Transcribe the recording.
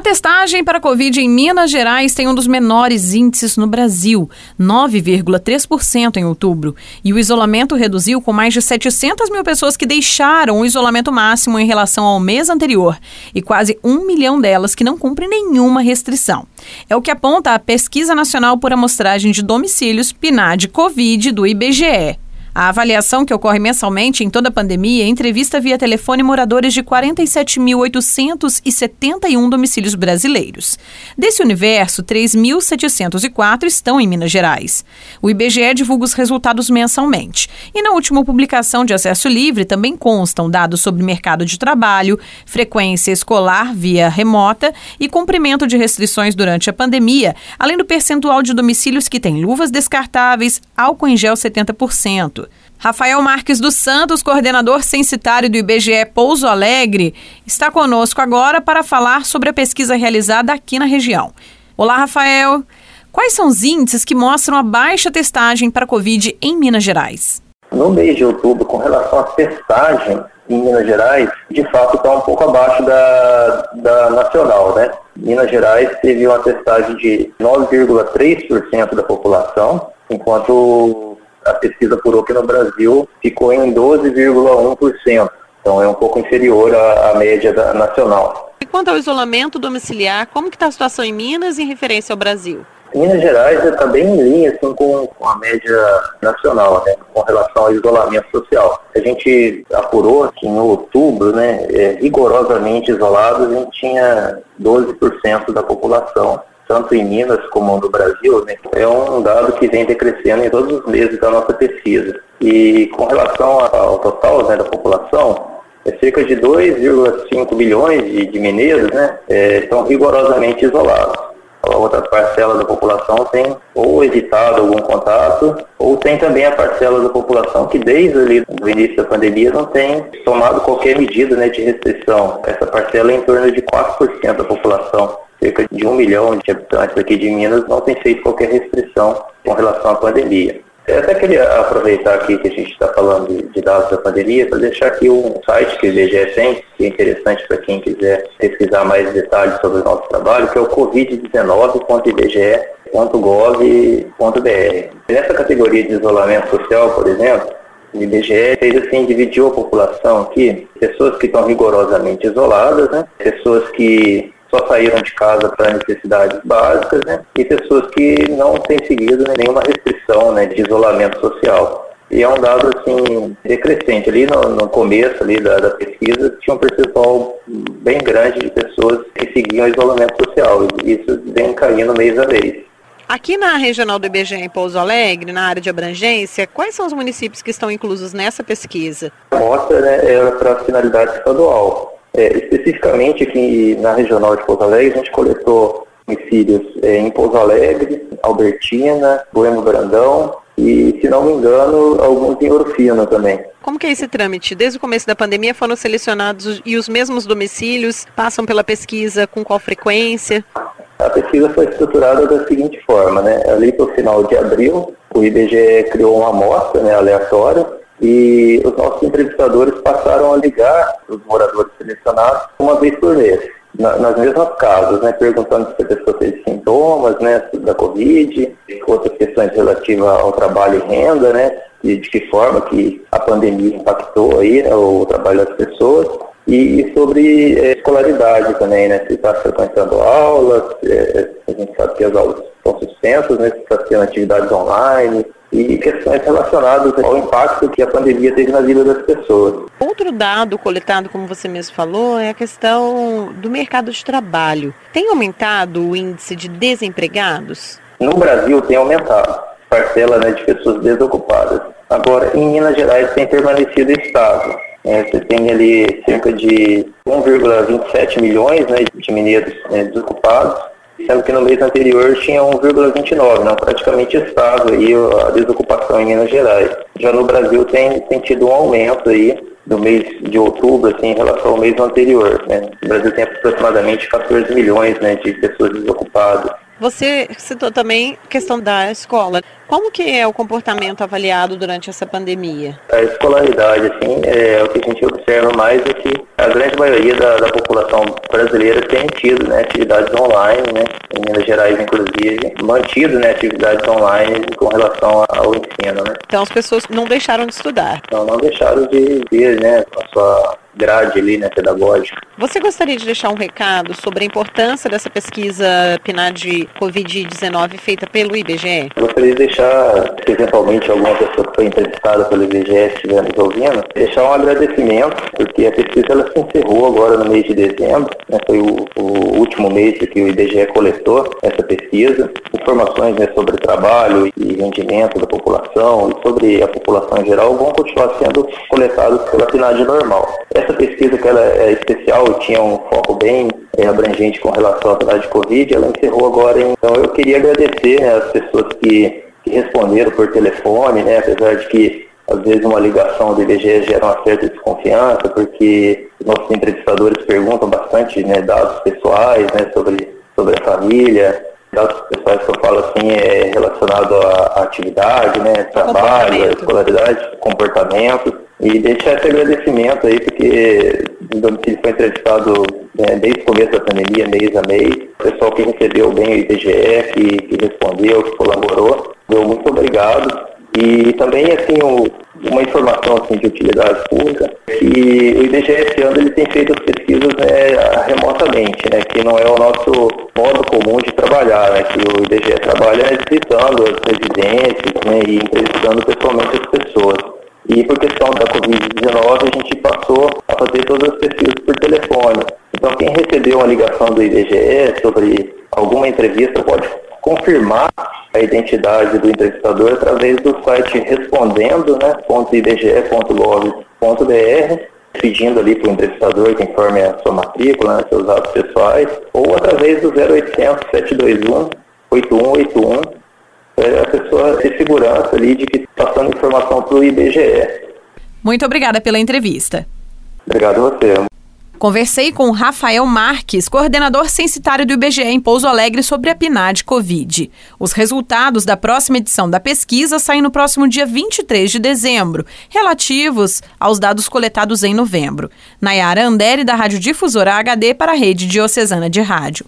A testagem para a Covid em Minas Gerais tem um dos menores índices no Brasil, 9,3% em outubro. E o isolamento reduziu com mais de 700 mil pessoas que deixaram o isolamento máximo em relação ao mês anterior e quase um milhão delas que não cumprem nenhuma restrição. É o que aponta a Pesquisa Nacional por Amostragem de Domicílios PNAD Covid do IBGE. A avaliação que ocorre mensalmente em toda a pandemia entrevista via telefone moradores de 47.871 domicílios brasileiros. Desse universo, 3.704 estão em Minas Gerais. O IBGE divulga os resultados mensalmente. E na última publicação de acesso livre também constam dados sobre mercado de trabalho, frequência escolar via remota e cumprimento de restrições durante a pandemia, além do percentual de domicílios que têm luvas descartáveis, álcool em gel 70%. Rafael Marques dos Santos, coordenador censitário do IBGE Pouso Alegre, está conosco agora para falar sobre a pesquisa realizada aqui na região. Olá, Rafael. Quais são os índices que mostram a baixa testagem para Covid em Minas Gerais? No mês de outubro, com relação à testagem em Minas Gerais, de fato está um pouco abaixo da, da nacional, né? Minas Gerais teve uma testagem de 9,3% da população, enquanto a pesquisa apurou que no Brasil ficou em 12,1%. Então é um pouco inferior à, à média da, nacional. E quanto ao isolamento domiciliar, como está a situação em Minas em referência ao Brasil? Minas Gerais está bem em linha assim, com, com a média nacional, né, com relação ao isolamento social. A gente apurou que em outubro, né, é, rigorosamente isolados, a gente tinha 12% da população tanto em Minas como no Brasil, né, é um dado que vem decrescendo em todos os meses da nossa pesquisa. E com relação ao total né, da população, é cerca de 2,5 milhões de, de mineiros né, é, estão rigorosamente isolados. A outra parcela da população tem ou evitado algum contato, ou tem também a parcela da população que desde ali, o início da pandemia não tem tomado qualquer medida né, de restrição. Essa parcela é em torno de 4% da população cerca de um milhão de habitantes aqui de Minas não tem feito qualquer restrição com relação à pandemia. Eu até queria aproveitar aqui que a gente está falando de, de, dados da pandemia para deixar aqui um site que o IBGE tem, que é interessante para quem quiser pesquisar mais detalhes sobre o nosso trabalho, que é o covid19.ibge.gov.br. Nessa categoria de isolamento social, por exemplo, o IBGE fez assim, dividiu a população aqui, pessoas que estão rigorosamente isoladas, né? pessoas que só saíram de casa para necessidades básicas, né? E pessoas que não têm seguido nenhuma restrição né, de isolamento social. E é um dado assim decrescente. Ali no, no começo ali da, da, pesquisa tinha um percentual bem grande de pessoas que seguiam isolamento social. E isso vem caindo mês a mês. Aqui na regional do IBGE em Pouso Alegre, na área de abrangência, quais são os municípios que estão inclusos nessa pesquisa? A amostra né, era para finalidade estadual. É, especificamente aqui na regional de Pouso Alegre, a gente coletou homicídios é, em Pouso Alegre, Albertina, Bueno Brandão e, se não me engano, alguns em Orfino também. Como que é esse trâmite? Desde o começo da pandemia foram selecionados e os mesmos domicílios passam pela pesquisa com qual frequência? A pesquisa foi estruturada da seguinte forma, né? Ali para o final de abril, o IBGE criou uma amostra né, aleatória e os nossos entrevistadores passaram a ligar os moradores selecionados uma vez por mês, na, nas mesmas casas, né, perguntando se a pessoa teve sintomas né, da Covid, outras questões relativas ao trabalho e renda, né, e de que forma que a pandemia impactou aí, né, o trabalho das pessoas, e sobre é, escolaridade também, né, se está frequentando aulas, é, a gente sabe que as aulas estão suspensas, né, se está tendo atividades online, e questões relacionadas ao impacto que a pandemia teve na vida das pessoas. Outro dado coletado, como você mesmo falou, é a questão do mercado de trabalho. Tem aumentado o índice de desempregados? No Brasil tem aumentado a parcela né, de pessoas desocupadas. Agora, em Minas Gerais tem permanecido estável. É, você tem ali cerca de 1,27 milhões né, de mineiros né, desocupados sendo que no mês anterior tinha 1,29, não, praticamente estável aí a desocupação em Minas Gerais. Já no Brasil tem, tem tido um aumento aí do mês de outubro assim, em relação ao mês anterior. Né? O Brasil tem aproximadamente 14 milhões né, de pessoas desocupadas. Você citou também a questão da escola. Como que é o comportamento avaliado durante essa pandemia? A escolaridade, assim, é o que a gente observa mais é que a grande maioria da, da população brasileira tem tido né, atividades online, né, em Minas Gerais, inclusive, mantido né, atividades online com relação ao ensino. Né. Então as pessoas não deixaram de estudar? Não, não deixaram de ver né, a sua grade ali, né, pedagógica. Você gostaria de deixar um recado sobre a importância dessa pesquisa PNAD Covid-19 feita pelo IBGE? Eu gostaria de deixar, se eventualmente alguma pessoa que foi entrevistada pelo IBGE estiver nos ouvindo, deixar um agradecimento, porque a pesquisa ela se encerrou agora no mês de dezembro, né, foi o, o, último mês que o IBGE coletou essa pesquisa, informações né, sobre trabalho e rendimento da população e sobre a população em geral vão continuar sendo coletados pela PNAD normal. Essa pesquisa que ela é especial e tinha um foco bem abrangente com relação à cidade de Covid, ela encerrou agora. Em... Então eu queria agradecer né, as pessoas que, que, responderam por telefone, né, apesar de que às vezes uma ligação do IBGE gera uma certa desconfiança, porque os nossos entrevistadores perguntam bastante né, dados pessoais né, sobre, sobre a família, dados pessoais que eu falo assim é relacionado à atividade, né, trabalho, escolaridade, comportamento. E deixar esse agradecimento aí, porque o domicílio foi entrevistado né, desde o começo da pandemia, mês a mês. O pessoal que recebeu bem o IBGE, que, que respondeu, que colaborou, meu muito obrigado. E também, assim, o, uma informação assim, de utilidade pública, que o IBGE esse ano ele tem feito as pesquisas né, remotamente, né, que não é o nosso modo comum de trabalhar, né, que o IBGE trabalha visitando as residências né, e entrevistando pessoalmente as pessoas. E por questão da Covid-19, a gente passou a fazer todas as pesquisas por telefone. Então, quem recebeu uma ligação do IBGE sobre alguma entrevista pode confirmar a identidade do entrevistador através do site respondendo, né, pedindo ali para o entrevistador que informe a sua matrícula, né, seus dados pessoais, ou através do 0800 721 8181 é a pessoa ter segurança ali de que está passando informação para o IBGE. Muito obrigada pela entrevista. Obrigado a você. Conversei com Rafael Marques, coordenador censitário do IBGE em Pouso Alegre, sobre a PNAD Covid. Os resultados da próxima edição da pesquisa saem no próximo dia 23 de dezembro, relativos aos dados coletados em novembro. Nayara Andere, da Rádio Difusora HD, para a Rede Diocesana de Rádio.